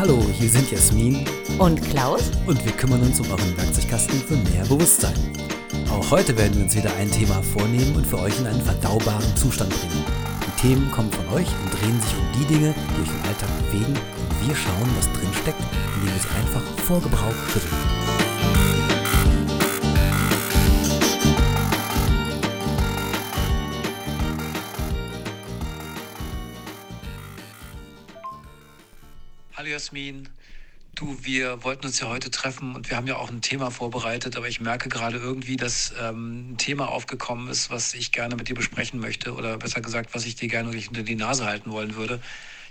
Hallo, hier sind Jasmin Und Klaus? und wir kümmern uns um euren Werkzeugkasten für mehr Bewusstsein. Auch heute werden wir uns wieder ein Thema vornehmen und für euch in einen verdaubaren Zustand bringen. Die Themen kommen von euch und drehen sich um die Dinge, die euch im Alltag bewegen und wir schauen, was drin steckt, indem wir sie einfach vor Gebrauch schütteln. Jasmin. Du, wir wollten uns ja heute treffen und wir haben ja auch ein Thema vorbereitet, aber ich merke gerade irgendwie, dass ähm, ein Thema aufgekommen ist, was ich gerne mit dir besprechen möchte oder besser gesagt, was ich dir gerne durch unter die Nase halten wollen würde.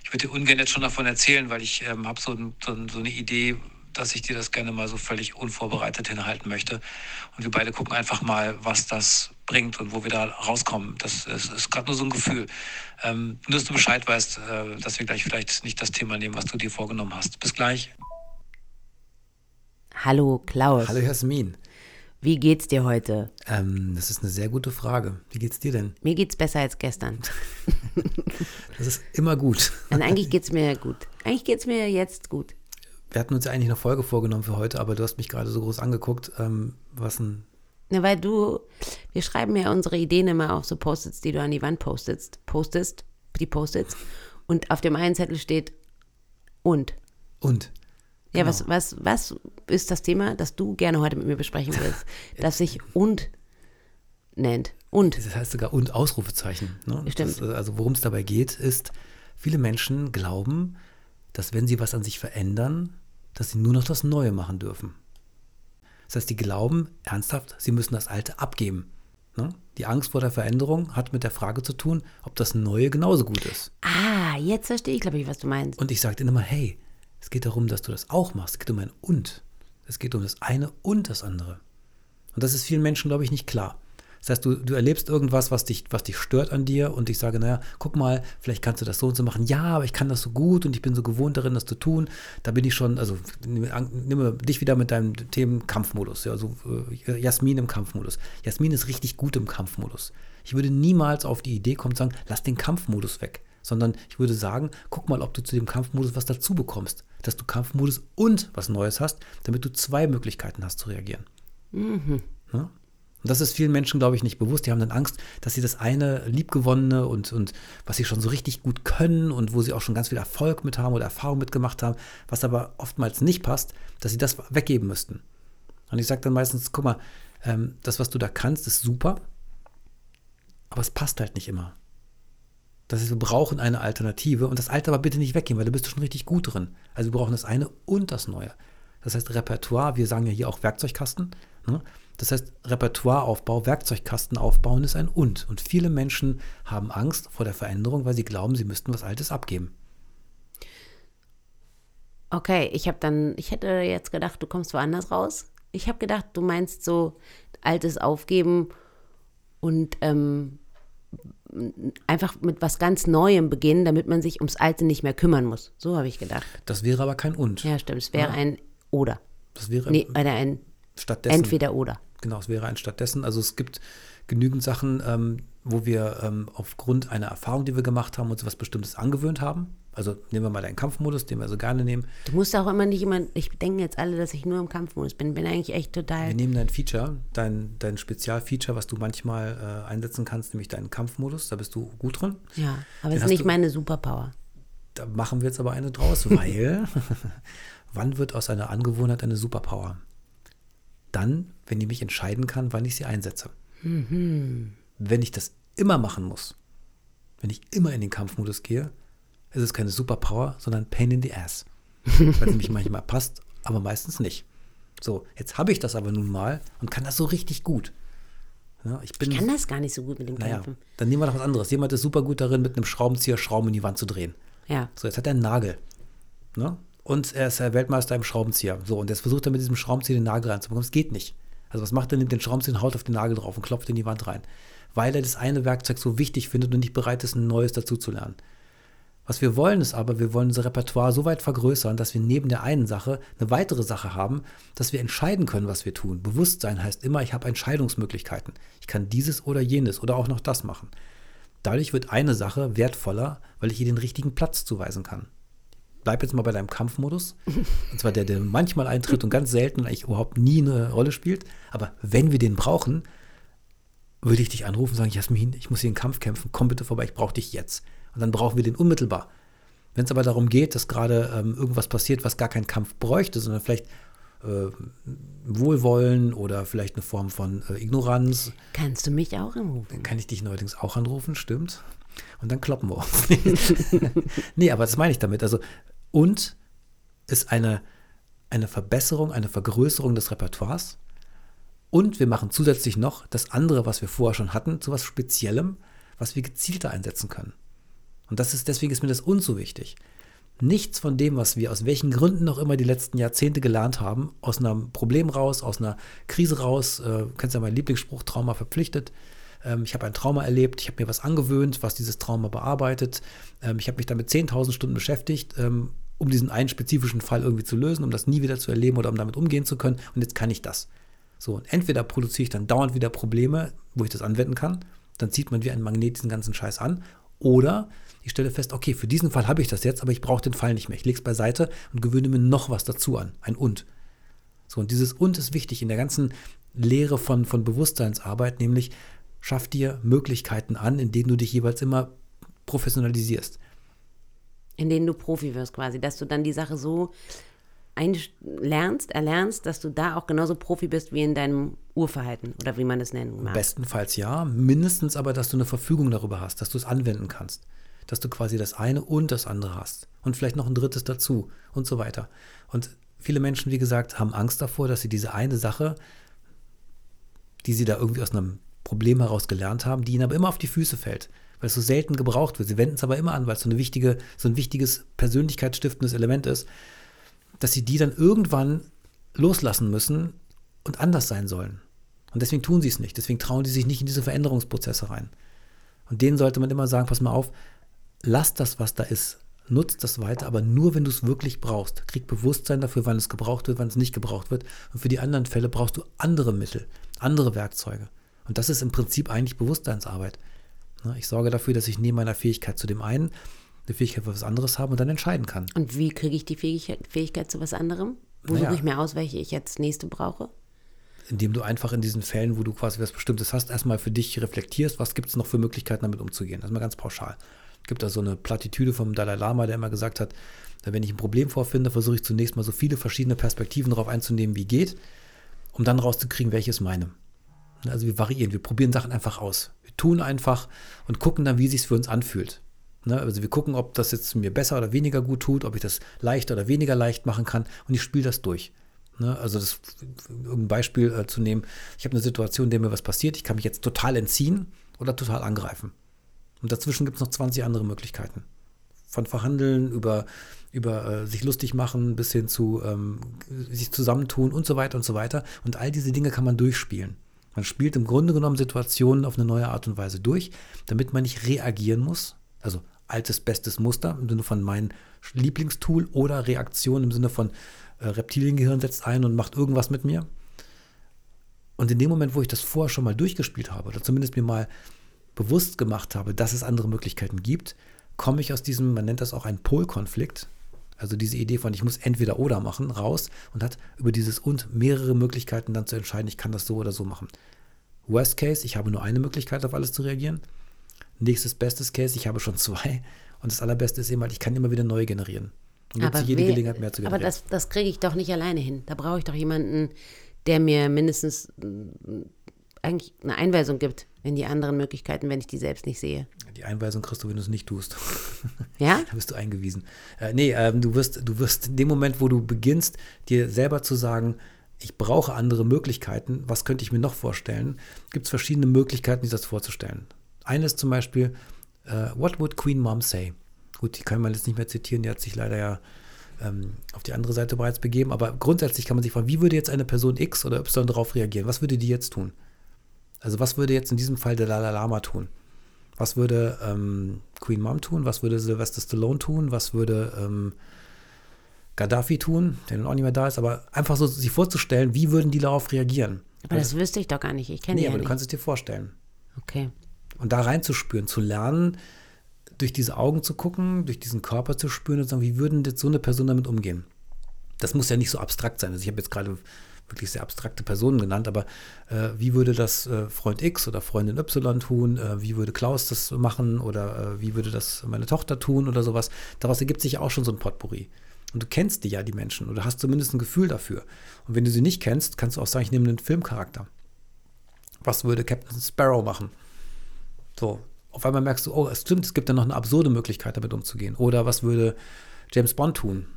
Ich würde dir ungern jetzt schon davon erzählen, weil ich ähm, habe so, so, so eine Idee, dass ich dir das gerne mal so völlig unvorbereitet hinhalten möchte. Und wir beide gucken einfach mal, was das bringt und wo wir da rauskommen. Das ist, ist gerade nur so ein Gefühl. Ähm, nur, dass du Bescheid weißt, äh, dass wir gleich vielleicht nicht das Thema nehmen, was du dir vorgenommen hast. Bis gleich. Hallo Klaus. Hallo Jasmin. Wie geht's dir heute? Ähm, das ist eine sehr gute Frage. Wie geht's dir denn? Mir geht's besser als gestern. Das ist immer gut. Und eigentlich geht's mir gut. Eigentlich geht's mir jetzt gut. Wir hatten uns ja eigentlich eine Folge vorgenommen für heute, aber du hast mich gerade so groß angeguckt. Ähm, was ein Na, weil du, wir schreiben ja unsere Ideen immer auf so Post-its, die du an die Wand postest, postest, die Post-its. Und auf dem einen Zettel steht und. und. Ja, Genau. was, was, was ist das Thema, das du gerne heute mit mir besprechen willst? das sich und nennt. Und. Das heißt sogar und Ausrufezeichen. Ne? Stimmt. Das, äh, also worum es dabei geht, ist, viele Menschen glauben, dass wenn sie was an sich verändern, dass sie nur noch das Neue machen dürfen. Das heißt, die glauben ernsthaft, sie müssen das Alte abgeben. Ne? Die Angst vor der Veränderung hat mit der Frage zu tun, ob das Neue genauso gut ist. Ah, jetzt verstehe ich, glaube ich, was du meinst. Und ich sage denen immer, hey, es geht darum, dass du das auch machst. Es geht um ein Und. Es geht um das eine und das andere. Und das ist vielen Menschen, glaube ich, nicht klar. Das heißt, du, du erlebst irgendwas, was dich, was dich stört an dir und ich sage, naja, guck mal, vielleicht kannst du das so und so machen. Ja, aber ich kann das so gut und ich bin so gewohnt darin, das zu tun. Da bin ich schon, also nimm, dich wieder mit deinem Themen Kampfmodus. Ja, also äh, Jasmin im Kampfmodus. Jasmin ist richtig gut im Kampfmodus. Ich würde niemals auf die Idee kommen, zu sagen, lass den Kampfmodus weg. Sondern ich würde sagen, guck mal, ob du zu dem Kampfmodus was dazu bekommst. Dass du Kampfmodus und was Neues hast, damit du zwei Möglichkeiten hast zu reagieren. Ne? Und das ist vielen Menschen, glaube ich, nicht bewusst. Die haben dann Angst, dass sie das eine liebgewonnene und, und was sie schon so richtig gut können und wo sie auch schon ganz viel Erfolg mit haben oder Erfahrung mitgemacht haben, was aber oftmals nicht passt, dass sie das weggeben müssten. Und ich sage dann meistens, guck mal, ähm, das, was du da kannst, ist super, aber es passt halt nicht immer. Das heißt, wir brauchen eine Alternative und das Alte aber bitte nicht weggeben, weil da bist du schon richtig gut drin. Also wir brauchen das eine und das Neue. Das heißt Repertoire, wir sagen ja hier auch Werkzeugkasten. Ne? Das heißt Repertoireaufbau, Werkzeugkasten aufbauen ist ein und. Und viele Menschen haben Angst vor der Veränderung, weil sie glauben, sie müssten was Altes abgeben. Okay, ich habe dann, ich hätte jetzt gedacht, du kommst woanders raus. Ich habe gedacht, du meinst so Altes aufgeben und ähm, einfach mit was ganz Neuem beginnen, damit man sich ums Alte nicht mehr kümmern muss. So habe ich gedacht. Das wäre aber kein und. Ja, stimmt. Es wäre ein oder. Das wäre Nee, ein stattdessen. entweder oder. Genau, es wäre ein stattdessen. Also es gibt genügend Sachen, ähm, wo wir ähm, aufgrund einer Erfahrung, die wir gemacht haben, uns was Bestimmtes angewöhnt haben. Also nehmen wir mal deinen Kampfmodus, den wir so gerne nehmen. Du musst auch immer nicht immer, ich denke jetzt alle, dass ich nur im Kampfmodus bin. Bin eigentlich echt total. Wir nehmen dein Feature, dein, dein Spezialfeature, was du manchmal äh, einsetzen kannst, nämlich deinen Kampfmodus. Da bist du gut drin. Ja, aber es ist nicht du- meine Superpower. Da machen wir jetzt aber eine draus, weil wann wird aus einer Angewohnheit eine Superpower? Dann, wenn ich mich entscheiden kann, wann ich sie einsetze. Wenn ich das immer machen muss, wenn ich immer in den Kampfmodus gehe, ist es keine Superpower, sondern Pain in the Ass. Weil es nämlich manchmal passt, aber meistens nicht. So, jetzt habe ich das aber nun mal und kann das so richtig gut. Ja, ich bin, Ich kann das gar nicht so gut mit dem naja, Kämpfen. dann nehmen wir doch was anderes. Jemand ist super gut darin, mit einem Schraubenzieher Schrauben in die Wand zu drehen. Ja. So, jetzt hat er einen Nagel. Ne? Und er ist Weltmeister im Schraubenzieher. So, und jetzt versucht er mit diesem Schraubenzieher den Nagel reinzubekommen. Es geht nicht. Also, was macht er? Nimmt den Schraubenzieher und haut auf den Nagel drauf und klopft in die Wand rein. Weil er das eine Werkzeug so wichtig findet und nicht bereit ist, ein neues dazu zu lernen. Was wir wollen ist aber, wir wollen unser Repertoire so weit vergrößern, dass wir neben der einen Sache eine weitere Sache haben, dass wir entscheiden können, was wir tun. Bewusstsein heißt immer, ich habe Entscheidungsmöglichkeiten. Ich kann dieses oder jenes oder auch noch das machen. Dadurch wird eine Sache wertvoller, weil ich ihr den richtigen Platz zuweisen kann. Bleib jetzt mal bei deinem Kampfmodus. Und zwar der, der manchmal eintritt und ganz selten eigentlich überhaupt nie eine Rolle spielt. Aber wenn wir den brauchen, würde ich dich anrufen und sagen, Jasmin, ich muss hier einen Kampf kämpfen, komm bitte vorbei, ich brauche dich jetzt. Und dann brauchen wir den unmittelbar. Wenn es aber darum geht, dass gerade ähm, irgendwas passiert, was gar keinen Kampf bräuchte, sondern vielleicht äh, Wohlwollen oder vielleicht eine Form von äh, Ignoranz. Kannst du mich auch anrufen? Dann kann ich dich neuerdings auch anrufen, stimmt. Und dann kloppen wir uns. nee, aber das meine ich damit. Also, und ist eine, eine Verbesserung, eine Vergrößerung des Repertoires. Und wir machen zusätzlich noch das andere, was wir vorher schon hatten, zu was Speziellem, was wir gezielter einsetzen können. Und das ist, deswegen ist mir das uns so wichtig. Nichts von dem, was wir aus welchen Gründen noch immer die letzten Jahrzehnte gelernt haben, aus einem Problem raus, aus einer Krise raus, äh, kennst ja meinen Lieblingsspruch, Trauma verpflichtet. Ähm, ich habe ein Trauma erlebt, ich habe mir was angewöhnt, was dieses Trauma bearbeitet. Ähm, ich habe mich damit 10.000 Stunden beschäftigt, ähm, um diesen einen spezifischen Fall irgendwie zu lösen, um das nie wieder zu erleben oder um damit umgehen zu können. Und jetzt kann ich das. So, und entweder produziere ich dann dauernd wieder Probleme, wo ich das anwenden kann, dann zieht man wie ein Magnet diesen ganzen Scheiß an, oder ich stelle fest, okay, für diesen Fall habe ich das jetzt, aber ich brauche den Fall nicht mehr. Ich lege es beiseite und gewöhne mir noch was dazu an. Ein Und. So, und dieses Und ist wichtig in der ganzen Lehre von, von Bewusstseinsarbeit, nämlich schaff dir Möglichkeiten an, in denen du dich jeweils immer professionalisierst. In denen du Profi wirst quasi, dass du dann die Sache so lernst, erlernst, dass du da auch genauso Profi bist wie in deinem Urverhalten oder wie man es nennen mag. Bestenfalls ja, mindestens aber, dass du eine Verfügung darüber hast, dass du es anwenden kannst dass du quasi das eine und das andere hast und vielleicht noch ein drittes dazu und so weiter. Und viele Menschen, wie gesagt, haben Angst davor, dass sie diese eine Sache, die sie da irgendwie aus einem Problem heraus gelernt haben, die ihnen aber immer auf die Füße fällt, weil es so selten gebraucht wird. Sie wenden es aber immer an, weil es so, eine wichtige, so ein wichtiges persönlichkeitsstiftendes Element ist, dass sie die dann irgendwann loslassen müssen und anders sein sollen. Und deswegen tun sie es nicht. Deswegen trauen sie sich nicht in diese Veränderungsprozesse rein. Und denen sollte man immer sagen, pass mal auf, lass das, was da ist, nutzt das weiter, aber nur, wenn du es wirklich brauchst. Krieg Bewusstsein dafür, wann es gebraucht wird, wann es nicht gebraucht wird. Und für die anderen Fälle brauchst du andere Mittel, andere Werkzeuge. Und das ist im Prinzip eigentlich Bewusstseinsarbeit. Ne, ich sorge dafür, dass ich neben meiner Fähigkeit zu dem einen eine Fähigkeit für was anderes habe und dann entscheiden kann. Und wie kriege ich die Fähigkeit, Fähigkeit zu was anderem? Wo naja. suche ich mir aus, welche ich jetzt nächste brauche? Indem du einfach in diesen Fällen, wo du quasi was Bestimmtes hast, erstmal für dich reflektierst, was gibt es noch für Möglichkeiten, damit umzugehen. Das ist mal ganz pauschal gibt da so eine Plattitüde vom Dalai Lama, der immer gesagt hat, wenn ich ein Problem vorfinde, versuche ich zunächst mal so viele verschiedene Perspektiven darauf einzunehmen, wie geht, um dann rauszukriegen, welches meine. Also wir variieren, wir probieren Sachen einfach aus. Wir tun einfach und gucken dann, wie es sich für uns anfühlt. Ne? Also wir gucken, ob das jetzt mir besser oder weniger gut tut, ob ich das leichter oder weniger leicht machen kann und ich spiele das durch. Ne? Also das, um ein Beispiel äh, zu nehmen, ich habe eine Situation, in der mir was passiert, ich kann mich jetzt total entziehen oder total angreifen. Und dazwischen gibt es noch 20 andere Möglichkeiten. Von Verhandeln über, über äh, sich lustig machen bis hin zu ähm, sich zusammentun und so weiter und so weiter. Und all diese Dinge kann man durchspielen. Man spielt im Grunde genommen Situationen auf eine neue Art und Weise durch, damit man nicht reagieren muss. Also altes, bestes Muster im Sinne von mein Lieblingstool oder Reaktion im Sinne von äh, Reptiliengehirn setzt ein und macht irgendwas mit mir. Und in dem Moment, wo ich das vorher schon mal durchgespielt habe, oder zumindest mir mal bewusst gemacht habe, dass es andere Möglichkeiten gibt, komme ich aus diesem, man nennt das auch einen Polkonflikt, also diese Idee von ich muss entweder oder machen, raus und hat über dieses und mehrere Möglichkeiten dann zu entscheiden, ich kann das so oder so machen. Worst Case, ich habe nur eine Möglichkeit auf alles zu reagieren. Nächstes bestes Case, ich habe schon zwei. Und das allerbeste ist eben halt, ich kann immer wieder neu generieren. Und aber jede wer, Gelegenheit mehr zu generieren. Aber das, das kriege ich doch nicht alleine hin. Da brauche ich doch jemanden, der mir mindestens eigentlich eine Einweisung gibt in die anderen Möglichkeiten, wenn ich die selbst nicht sehe. Die Einweisung kriegst du, wenn du es nicht tust. Ja? da bist du eingewiesen. Äh, nee, ähm, du, wirst, du wirst in dem Moment, wo du beginnst, dir selber zu sagen, ich brauche andere Möglichkeiten, was könnte ich mir noch vorstellen, gibt es verschiedene Möglichkeiten, sich das vorzustellen. Eine ist zum Beispiel, uh, what would Queen Mom say? Gut, die kann man jetzt nicht mehr zitieren, die hat sich leider ja ähm, auf die andere Seite bereits begeben, aber grundsätzlich kann man sich fragen, wie würde jetzt eine Person X oder Y darauf reagieren? Was würde die jetzt tun? Also was würde jetzt in diesem Fall der Dalai Lama tun? Was würde ähm, Queen Mom tun? Was würde Sylvester Stallone tun? Was würde ähm, Gaddafi tun, der nun auch nicht mehr da ist? Aber einfach so sich vorzustellen, wie würden die darauf reagieren? Aber das, das wüsste ich doch gar nicht. Ich kenne nee, die ja aber nicht. du kannst es dir vorstellen. Okay. Und da reinzuspüren, zu lernen, durch diese Augen zu gucken, durch diesen Körper zu spüren und zu sagen, wie würden jetzt so eine Person damit umgehen? Das muss ja nicht so abstrakt sein. Also ich habe jetzt gerade wirklich sehr abstrakte Personen genannt, aber äh, wie würde das äh, Freund X oder Freundin Y tun? Äh, wie würde Klaus das machen? Oder äh, wie würde das meine Tochter tun oder sowas? Daraus ergibt sich ja auch schon so ein Potpourri. Und du kennst die ja, die Menschen, oder hast zumindest ein Gefühl dafür. Und wenn du sie nicht kennst, kannst du auch sagen, ich nehme einen Filmcharakter. Was würde Captain Sparrow machen? So, auf einmal merkst du, oh, es stimmt, es gibt da noch eine absurde Möglichkeit, damit umzugehen. Oder was würde James Bond tun?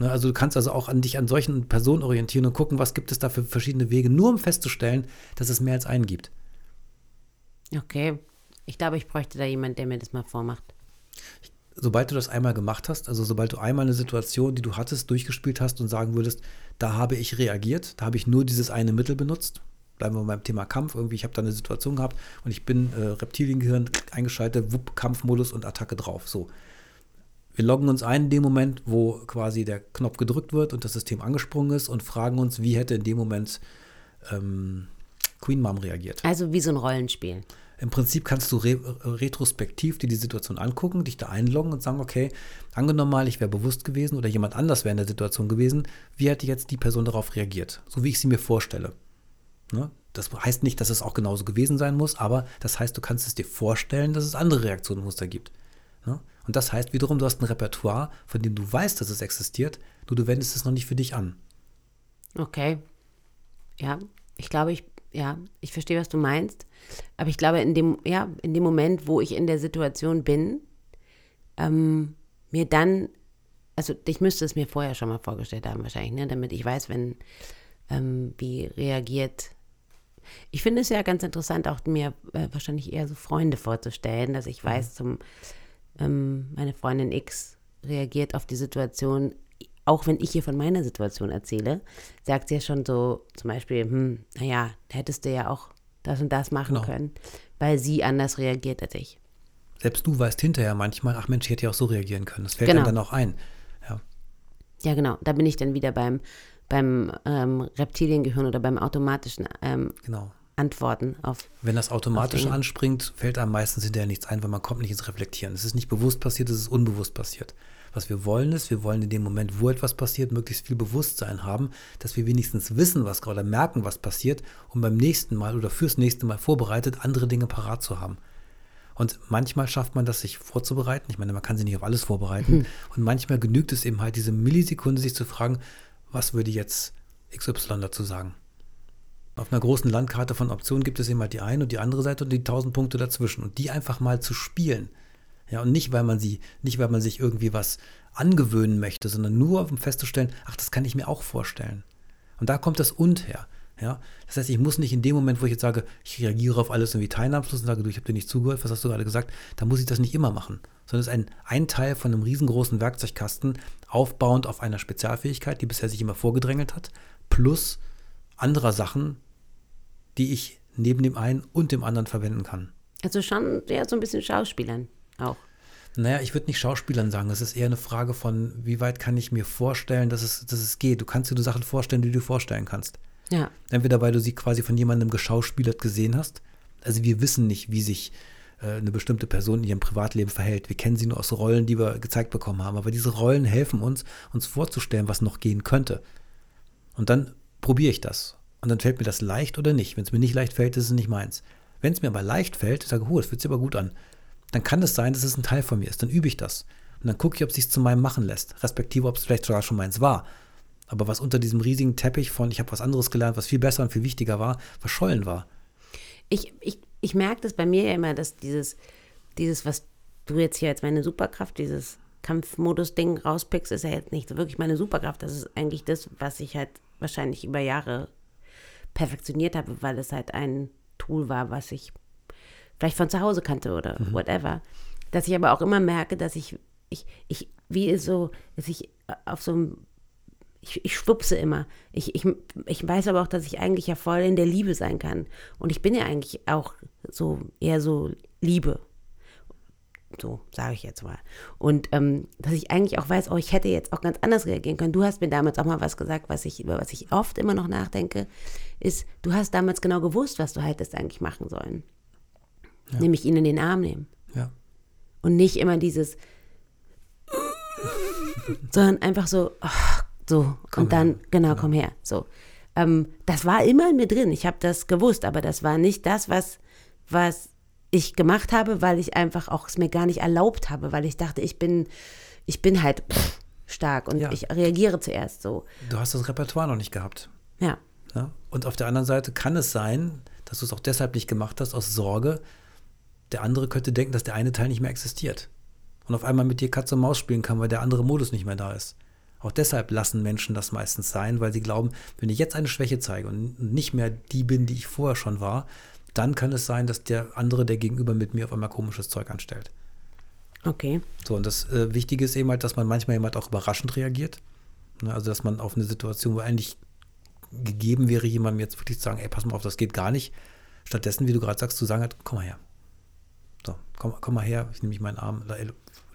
Ne, also du kannst also auch an dich an solchen Personen orientieren und gucken, was gibt es da für verschiedene Wege, nur um festzustellen, dass es mehr als einen gibt. Okay. Ich glaube, ich bräuchte da jemanden, der mir das mal vormacht. Sobald du das einmal gemacht hast, also sobald du einmal eine Situation, die du hattest, durchgespielt hast und sagen würdest, da habe ich reagiert, da habe ich nur dieses eine Mittel benutzt, bleiben wir beim Thema Kampf, irgendwie, ich habe da eine Situation gehabt und ich bin äh, Reptiliengehirn eingeschaltet, wupp, Kampfmodus und Attacke drauf. So. Wir loggen uns ein in dem Moment, wo quasi der Knopf gedrückt wird und das System angesprungen ist und fragen uns, wie hätte in dem Moment ähm, Queen Mom reagiert. Also wie so ein Rollenspiel. Im Prinzip kannst du re retrospektiv dir die Situation angucken, dich da einloggen und sagen, okay, angenommen mal, ich wäre bewusst gewesen oder jemand anders wäre in der Situation gewesen, wie hätte jetzt die Person darauf reagiert? So wie ich sie mir vorstelle. Ne? Das heißt nicht, dass es auch genauso gewesen sein muss, aber das heißt, du kannst es dir vorstellen, dass es andere Reaktionsmuster gibt. Ne? Und das heißt wiederum, du hast ein Repertoire, von dem du weißt, dass es existiert, nur du wendest es noch nicht für dich an. Okay. Ja, ich glaube, ich, ja, ich verstehe, was du meinst. Aber ich glaube, in dem, ja, in dem Moment, wo ich in der Situation bin, ähm, mir dann, also ich müsste es mir vorher schon mal vorgestellt haben, wahrscheinlich, ne, damit ich weiß, wenn, ähm, wie reagiert. Ich finde es ja ganz interessant, auch mir äh, wahrscheinlich eher so Freunde vorzustellen, dass ich weiß, zum ähm, meine Freundin X reagiert auf die Situation, auch wenn ich hier von meiner Situation erzähle, sagt sie ja schon so zum Beispiel, hm, naja, hättest du ja auch das und das machen genau. können, weil sie anders reagiert als ich. Selbst du weißt hinterher manchmal, ach Mensch, ich hätte ja auch so reagieren können. Das fällt genau. dann auch ein. Ja. ja, genau. Da bin ich dann wieder beim, beim ähm, Reptiliengehirn oder beim automatischen ähm, genau. Antworten auf. Wenn das automatisch anspringt, fällt einem meistens hinterher nichts ein, weil man kommt nicht ins Reflektieren. Es ist nicht bewusst passiert, es ist unbewusst passiert. Was wir wollen ist, wir wollen in dem Moment, wo etwas passiert, möglichst viel Bewusstsein haben, dass wir wenigstens wissen, was gerade merken, was passiert, um beim nächsten Mal oder fürs nächste Mal vorbereitet, andere Dinge parat zu haben. Und manchmal schafft man das, sich vorzubereiten. Ich meine, man kann sich nicht auf alles vorbereiten. Hm. Und manchmal genügt es eben halt, diese Millisekunde sich zu fragen, was würde jetzt XY dazu sagen? Auf einer großen Landkarte von Optionen gibt es eben halt die eine und die andere Seite und die tausend Punkte dazwischen. Und die einfach mal zu spielen. Ja, und nicht, weil man sie, nicht, weil man sich irgendwie was angewöhnen möchte, sondern nur, um festzustellen, ach, das kann ich mir auch vorstellen. Und da kommt das Und her. Ja? Das heißt, ich muss nicht in dem Moment, wo ich jetzt sage, ich reagiere auf alles irgendwie teilnahmslos und sage, du, ich habe dir nicht zugehört, was hast du gerade gesagt, da muss ich das nicht immer machen. Sondern es ist ein, ein Teil von einem riesengroßen Werkzeugkasten, aufbauend auf einer Spezialfähigkeit, die bisher sich immer vorgedrängelt hat, plus anderer Sachen, die ich neben dem einen und dem anderen verwenden kann. Also schon ja, so ein bisschen Schauspielern auch. Naja, ich würde nicht Schauspielern sagen. Es ist eher eine Frage von, wie weit kann ich mir vorstellen, dass es, dass es geht. Du kannst dir Sachen vorstellen, die du dir vorstellen kannst. Ja. Entweder weil du sie quasi von jemandem geschauspielert gesehen hast. Also wir wissen nicht, wie sich äh, eine bestimmte Person in ihrem Privatleben verhält. Wir kennen sie nur aus Rollen, die wir gezeigt bekommen haben. Aber diese Rollen helfen uns, uns vorzustellen, was noch gehen könnte. Und dann probiere ich das. Und dann fällt mir das leicht oder nicht. Wenn es mir nicht leicht fällt, ist es nicht meins. Wenn es mir aber leicht fällt, sage ich, oh, das fühlt sich aber gut an. Dann kann es sein, dass es ein Teil von mir ist. Dann übe ich das. Und dann gucke ich, ob es sich zu meinem machen lässt. Respektive, ob es vielleicht sogar schon meins war. Aber was unter diesem riesigen Teppich von, ich habe was anderes gelernt, was viel besser und viel wichtiger war, verschollen war. Ich, ich, ich merke das bei mir ja immer, dass dieses, dieses, was du jetzt hier als meine Superkraft, dieses Kampfmodus-Ding rauspickst, ist ja jetzt nicht wirklich meine Superkraft. Das ist eigentlich das, was ich halt wahrscheinlich über Jahre perfektioniert habe, weil es halt ein Tool war, was ich vielleicht von zu Hause kannte oder mhm. whatever. Dass ich aber auch immer merke, dass ich, ich, ich, wie so, dass ich auf so einem, ich, ich schwupse immer. Ich, ich, ich weiß aber auch, dass ich eigentlich ja voll in der Liebe sein kann. Und ich bin ja eigentlich auch so, eher so Liebe. So sage ich jetzt mal. Und ähm, dass ich eigentlich auch weiß, oh, ich hätte jetzt auch ganz anders reagieren können. Du hast mir damals auch mal was gesagt, was ich, über was ich oft immer noch nachdenke, ist, du hast damals genau gewusst, was du hättest eigentlich machen sollen. Ja. Nämlich ihn in den Arm nehmen. Ja. Und nicht immer dieses, sondern einfach so, ach, so, Komm und dann, her. genau, Genau. komm her, so. Ähm, das war immer in mir drin, ich habe das gewusst, aber das war nicht das, was, was ich gemacht habe, weil ich einfach auch es mir gar nicht erlaubt habe, weil ich dachte, ich bin, ich bin halt pff, stark und Ja. ich reagiere zuerst so. Du hast das Repertoire noch nicht gehabt. Ja, Ja? Und auf der anderen Seite kann es sein, dass du es auch deshalb nicht gemacht hast, aus Sorge, der andere könnte denken, dass der eine Teil nicht mehr existiert. Und auf einmal mit dir Katze und Maus spielen kann, weil der andere Modus nicht mehr da ist. Auch deshalb lassen Menschen das meistens sein, weil sie glauben, wenn ich jetzt eine Schwäche zeige und nicht mehr die bin, die ich vorher schon war, dann kann es sein, dass der andere, der gegenüber mit mir auf einmal komisches Zeug anstellt. okay. So, und das äh, Wichtige ist eben halt, dass man manchmal jemand auch überraschend reagiert. Ne, also, dass man auf eine Situation, wo eigentlich gegeben wäre, jemandem jetzt wirklich zu sagen, ey, pass mal auf, das geht gar nicht. Stattdessen, wie du gerade sagst, zu sagen hat, komm mal her. So, komm, komm mal her, ich nehme mich meinen Arm,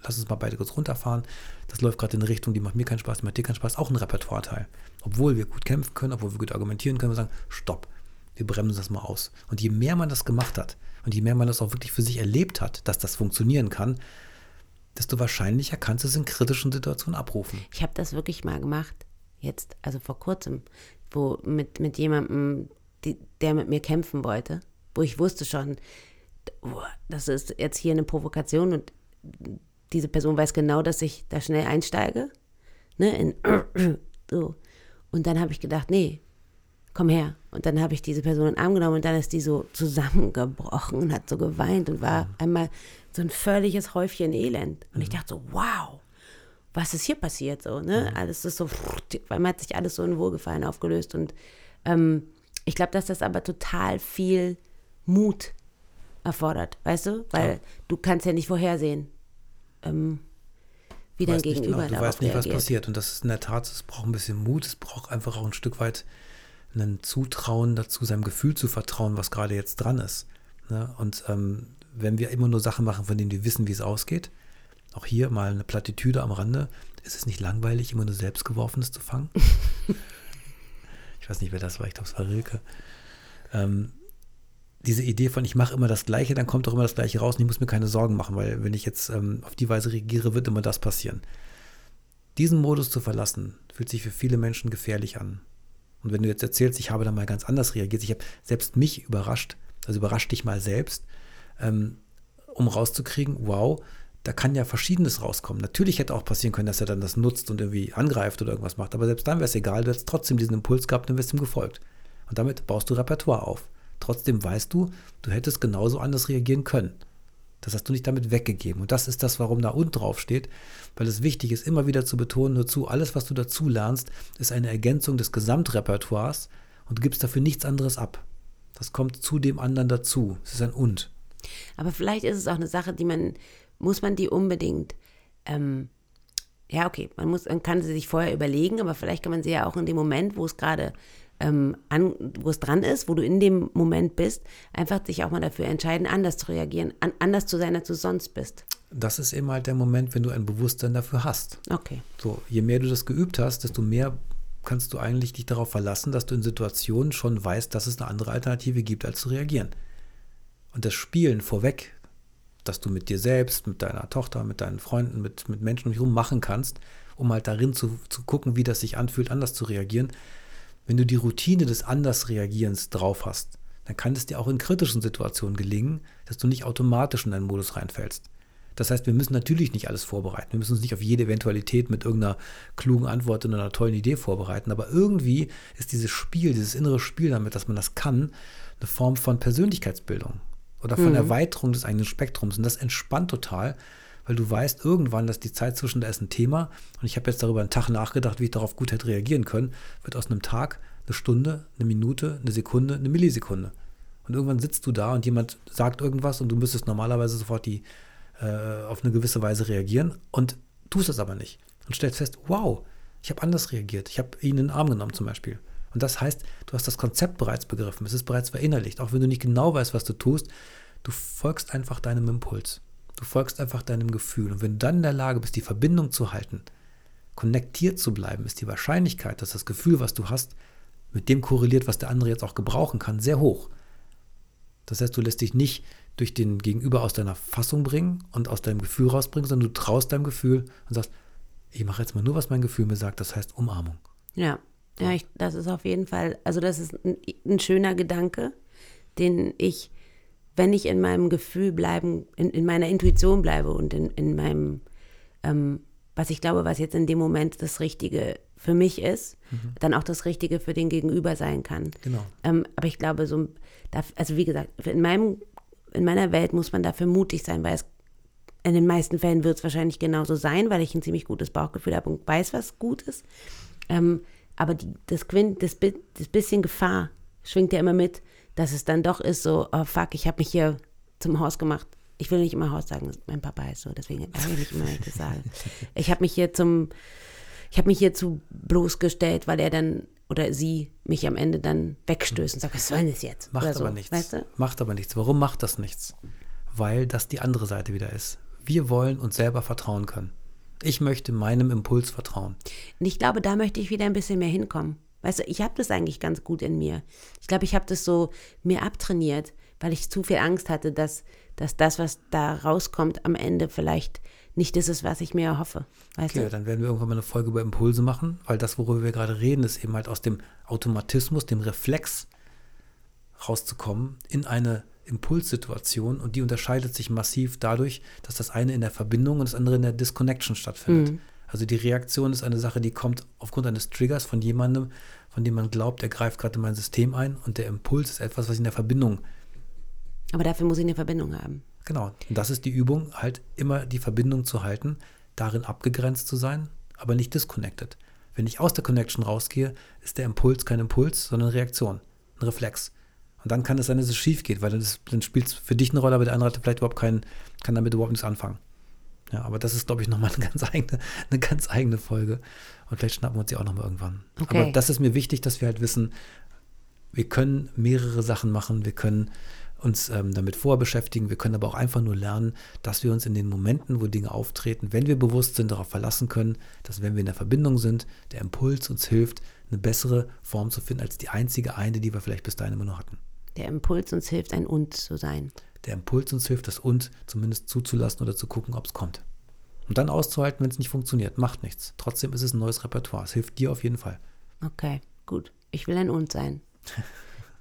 lass uns mal beide kurz runterfahren. Das läuft gerade in eine Richtung, die macht mir keinen Spaß, die macht dir keinen Spaß. Auch ein Repertoire-Teil. Obwohl wir gut kämpfen können, obwohl wir gut argumentieren können, wir sagen, stopp, wir bremsen das mal aus. Und je mehr man das gemacht hat und je mehr man das auch wirklich für sich erlebt hat, dass das funktionieren kann, desto wahrscheinlicher kannst du es in kritischen Situationen abrufen. Ich habe das wirklich mal gemacht, jetzt, also vor kurzem, wo mit, mit jemandem, die, der mit mir kämpfen wollte, wo ich wusste schon, das ist jetzt hier eine Provokation und diese Person weiß genau, dass ich da schnell einsteige. Ne, in, so. Und dann habe ich gedacht, nee, komm her. Und dann habe ich diese Person in den Arm genommen und dann ist die so zusammengebrochen und hat so geweint und war einmal so ein völliges Häufchen Elend. Und ich dachte so, wow, was ist hier passiert? So, ne? Alles ist so, weil man hat sich alles so in Wohlgefallen aufgelöst. Und ähm, ich glaube, dass das aber total viel Mut erfordert, weißt du? Weil Ja. du kannst ja nicht vorhersehen, ähm, wie dein weißt nicht Gegenüber genau, du weißt nicht, was reagiert. passiert. Und das ist in der Tat, es braucht ein bisschen Mut, es braucht einfach auch ein Stück weit ein Zutrauen dazu, seinem Gefühl zu vertrauen, was gerade jetzt dran ist. Ne? Und ähm, wenn wir immer nur Sachen machen, von denen wir wissen, wie es ausgeht, auch hier mal eine Plattitüde am Rande, ist es nicht langweilig, immer nur Selbstgeworfenes zu fangen? ich weiß nicht, wer das war, ich glaube, es war Rilke. Ähm, diese Idee von, ich mache immer das Gleiche, dann kommt auch immer das Gleiche raus und ich muss mir keine Sorgen machen, weil wenn ich jetzt ähm, auf die Weise reagiere, wird immer das passieren. Diesen Modus zu verlassen, fühlt sich für viele Menschen gefährlich an. Und wenn du jetzt erzählst, ich habe da mal ganz anders reagiert, ich habe selbst mich überrascht, also überrascht dich mal selbst, ähm, um rauszukriegen, wow, da kann ja Verschiedenes rauskommen. Natürlich hätte auch passieren können, dass er dann das nutzt und irgendwie angreift oder irgendwas macht, aber selbst dann wäre es egal, du hättest trotzdem diesen Impuls gehabt und wärst ihm gefolgt. Und damit baust du Repertoire auf. Trotzdem weißt du, du hättest genauso anders reagieren können. Das hast du nicht damit weggegeben. Und das ist das, warum da unten drauf steht, weil es wichtig ist, immer wieder zu betonen, nur zu, alles, was du dazu lernst, ist eine Ergänzung des Gesamtrepertoires und du gibst dafür nichts anderes ab. Das kommt zu dem anderen dazu. Es ist ein Und. Aber vielleicht ist es auch eine Sache, die man, muss man die unbedingt, ähm, ja, okay, man, muss, man kann sie sich vorher überlegen, aber vielleicht kann man sie ja auch in dem Moment, wo es gerade ähm, an, wo es dran ist, wo du in dem Moment bist, einfach sich auch mal dafür entscheiden, anders zu reagieren, an, anders zu sein, als du sonst bist. Das ist eben halt der Moment, wenn du ein Bewusstsein dafür hast. Okay. So, je mehr du das geübt hast, desto mehr kannst du eigentlich dich darauf verlassen, dass du in Situationen schon weißt, dass es eine andere Alternative gibt, als zu reagieren. Und das Spielen vorweg, dass du mit dir selbst, mit deiner Tochter, mit deinen Freunden, mit, mit Menschen um dich herum machen kannst, um halt darin zu, zu gucken, wie das sich anfühlt, anders zu reagieren. Wenn du die Routine des Andersreagierens drauf hast, dann kann es dir auch in kritischen Situationen gelingen, dass du nicht automatisch in deinen Modus reinfällst. Das heißt, wir müssen natürlich nicht alles vorbereiten. Wir müssen uns nicht auf jede Eventualität mit irgendeiner klugen Antwort und einer tollen Idee vorbereiten. Aber irgendwie ist dieses Spiel, dieses innere Spiel damit, dass man das kann, eine Form von Persönlichkeitsbildung oder von Erweiterung des eigenen Spektrums. Und das entspannt total, weil du weißt irgendwann, dass die Zeit zwischen da ist ein Thema. Und ich habe jetzt darüber einen Tag nachgedacht, wie ich darauf gut hätte reagieren können. Wird aus einem Tag eine Stunde, eine Minute, eine Sekunde, eine Millisekunde. Und irgendwann sitzt du da und jemand sagt irgendwas und du müsstest normalerweise sofort die äh, auf eine gewisse Weise reagieren und tust es aber nicht. Und stellst fest, wow, ich habe anders reagiert. Ich habe ihn in den Arm genommen zum Beispiel. Und das heißt, du hast das Konzept bereits begriffen. Es ist bereits verinnerlicht. Auch wenn du nicht genau weißt, was du tust, du folgst einfach deinem Impuls. Du folgst einfach deinem Gefühl. Und wenn du dann in der Lage bist, die Verbindung zu halten, konnektiert zu bleiben, ist die Wahrscheinlichkeit, dass das Gefühl, was du hast, mit dem korreliert, was der andere jetzt auch gebrauchen kann, sehr hoch. Das heißt, du lässt dich nicht durch den Gegenüber aus deiner Fassung bringen und aus deinem Gefühl rausbringen, sondern du traust deinem Gefühl und sagst, ich mache jetzt mal nur, was mein Gefühl mir sagt, das heißt Umarmung. Ja, ja, ich, das ist auf jeden Fall, also das ist ein, ein schöner Gedanke, den ich, wenn ich in meinem Gefühl bleiben, in, in meiner Intuition bleibe und in, in meinem, ähm, was ich glaube, was jetzt in dem Moment das Richtige für mich ist, mhm. dann auch das Richtige für den Gegenüber sein kann. Genau. Ähm, aber ich glaube, so, also wie gesagt, in meinem, in meiner Welt muss man dafür mutig sein, weil es in den meisten Fällen wird es wahrscheinlich genauso sein, weil ich ein ziemlich gutes Bauchgefühl habe und weiß, was gut ist. Ähm, aber die, das, Quint, das, das bisschen Gefahr schwingt ja immer mit, dass es dann doch ist so, oh fuck, ich habe mich hier zum Haus gemacht. Ich will nicht immer Haus sagen, mein Papa ist so, deswegen ärgere ich mich immer, wenn ich das sage. Ich habe mich hier zum, ich habe mich hier zu bloßgestellt, weil er dann oder sie mich am Ende dann wegstößt und sagt, was soll das jetzt? Macht so, aber nichts. Weißt du? Macht aber nichts. Warum macht das nichts? Weil das die andere Seite wieder ist. Wir wollen uns selber vertrauen können. Ich möchte meinem Impuls vertrauen. Und ich glaube, da möchte ich wieder ein bisschen mehr hinkommen. Weißt du, ich habe das eigentlich ganz gut in mir. Ich glaube, ich habe das so mir abtrainiert, weil ich zu viel Angst hatte, dass, dass das, was da rauskommt, am Ende vielleicht nicht das ist, was ich mir erhoffe. Weißt okay, du? dann werden wir irgendwann mal eine Folge über Impulse machen, weil das, worüber wir gerade reden, ist eben halt aus dem Automatismus, dem Reflex rauszukommen in eine Impulssituation und die unterscheidet sich massiv dadurch, dass das eine in der Verbindung und das andere in der Disconnection stattfindet. Mhm. Also die Reaktion ist eine Sache, die kommt aufgrund eines Triggers von jemandem, von dem man glaubt, der greift gerade in mein System ein und der Impuls ist etwas, was ich in der Verbindung. Aber dafür muss ich eine Verbindung haben. Genau. Und das ist die Übung, halt immer die Verbindung zu halten, darin abgegrenzt zu sein, aber nicht disconnected. Wenn ich aus der Connection rausgehe, ist der Impuls kein Impuls, sondern Reaktion, ein Reflex. Und dann kann es sein, dass es schief geht, weil das, dann spielt es für dich eine Rolle, aber der andere hat vielleicht überhaupt keinen, kann damit überhaupt nichts anfangen. Ja, aber das ist, glaube ich, nochmal eine ganz eigene, eine ganz eigene Folge. Und vielleicht schnappen wir uns die auch nochmal irgendwann. Okay. Aber das ist mir wichtig, dass wir halt wissen, wir können mehrere Sachen machen, wir können uns ähm, damit vorher beschäftigen, wir können aber auch einfach nur lernen, dass wir uns in den Momenten, wo Dinge auftreten, wenn wir bewusst sind, darauf verlassen können, dass wenn wir in der Verbindung sind, der Impuls uns hilft, eine bessere Form zu finden als die einzige eine, die wir vielleicht bis dahin immer nur hatten der Impuls uns hilft, ein Und zu sein. Der Impuls uns hilft, das Und zumindest zuzulassen oder zu gucken, ob es kommt. Und dann auszuhalten, wenn es nicht funktioniert. Macht nichts. Trotzdem ist es ein neues Repertoire. Es hilft dir auf jeden Fall. Okay, gut. Ich will ein Und sein.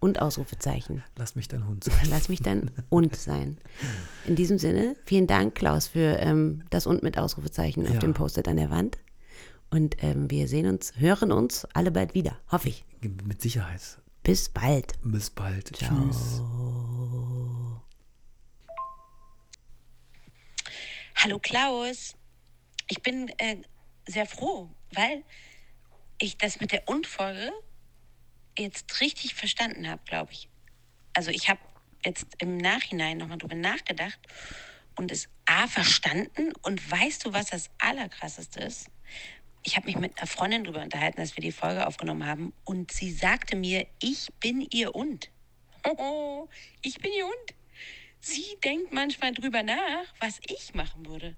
Und Ausrufezeichen. Lass mich dein Hund sein. Lass mich dein Und sein. In diesem Sinne, vielen Dank, Klaus, für ähm, das Und mit Ausrufezeichen ja. auf dem Post-it an der Wand. Und ähm, wir sehen uns, hören uns alle bald wieder, hoffe ich. Mit Sicherheit. Bis bald. Bis bald. Ciao. Tschüss. Hallo Klaus. Ich bin äh, sehr froh, weil ich das mit der Unfolge jetzt richtig verstanden habe, glaube ich. Also ich habe jetzt im Nachhinein nochmal drüber nachgedacht und es A verstanden und weißt du, was das Allerkrasseste ist? ich habe mich mit einer Freundin darüber unterhalten, dass wir die Folge aufgenommen haben. Und sie sagte mir, ich bin ihr und. Oh, ich bin ihr und. Sie denkt manchmal drüber nach, was ich machen würde.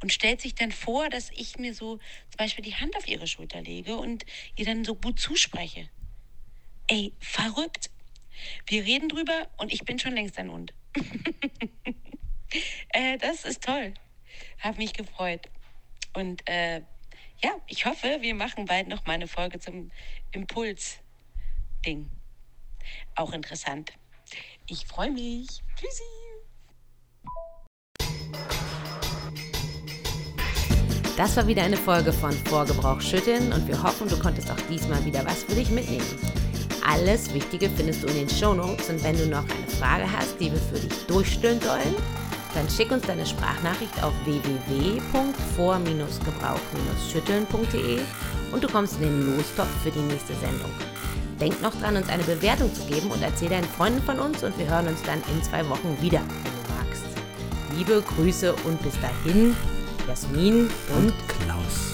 Und stellt sich dann vor, dass ich mir so zum Beispiel die Hand auf ihre Schulter lege und ihr dann so gut zuspreche. Ey, verrückt. Wir reden drüber und ich bin schon längst ein und. äh, das ist toll. Hab mich gefreut. Und äh, ja, ich hoffe, wir machen bald noch mal eine Folge zum Impuls-Ding. Auch interessant. Ich freue mich. Tschüssi. Das war wieder eine Folge von Vorgebrauch schütteln und wir hoffen, du konntest auch diesmal wieder was für dich mitnehmen. Alles Wichtige findest du in den Shownotes und wenn du noch eine Frage hast, die wir für dich durchstellen sollen, dann schick uns deine Sprachnachricht auf www.vor-gebrauch-schütteln.de und du kommst in den Lostopf für die nächste Sendung. Denk noch dran, uns eine Bewertung zu geben und erzähl deinen Freunden von uns und wir hören uns dann in zwei Wochen wieder, wenn du magst. Liebe Grüße und bis dahin, Jasmin und, und Klaus.